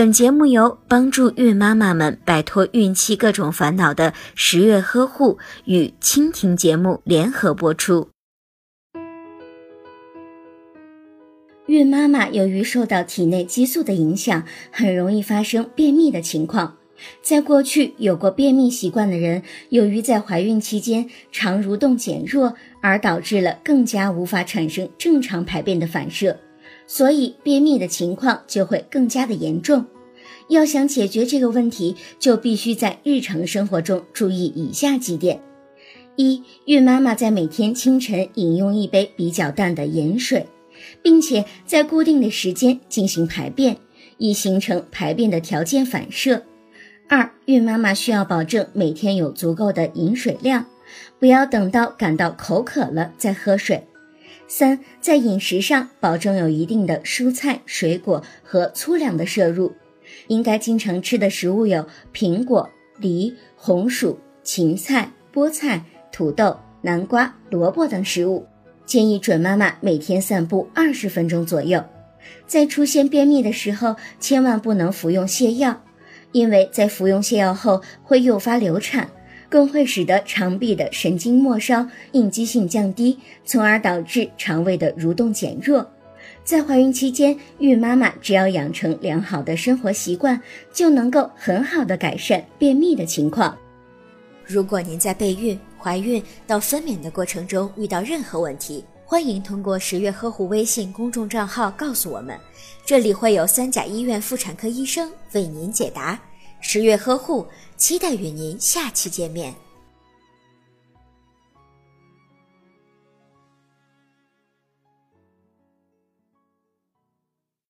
本节目由帮助孕妈妈们摆脱孕期各种烦恼的十月呵护与蜻蜓节目联合播出。孕妈妈由于受到体内激素的影响，很容易发生便秘的情况。在过去有过便秘习惯的人，由于在怀孕期间肠蠕动减弱，而导致了更加无法产生正常排便的反射，所以便秘的情况就会更加的严重。要想解决这个问题，就必须在日常生活中注意以下几点：一、孕妈妈在每天清晨饮用一杯比较淡的盐水。并且在固定的时间进行排便，以形成排便的条件反射。二、孕妈妈需要保证每天有足够的饮水量，不要等到感到口渴了再喝水。三、在饮食上保证有一定的蔬菜、水果和粗粮的摄入，应该经常吃的食物有苹果、梨、红薯、芹菜、菠菜、土豆、南瓜、萝卜等食物。建议准妈妈每天散步二十分钟左右。在出现便秘的时候，千万不能服用泻药，因为在服用泻药后会诱发流产，更会使得肠壁的神经末梢应激性降低，从而导致肠胃的蠕动减弱。在怀孕期间，孕妈妈只要养成良好的生活习惯，就能够很好的改善便秘的情况。如果您在备孕、怀孕到分娩的过程中遇到任何问题，欢迎通过十月呵护微信公众账号告诉我们，这里会有三甲医院妇产科医生为您解答。十月呵护，期待与您下期见面。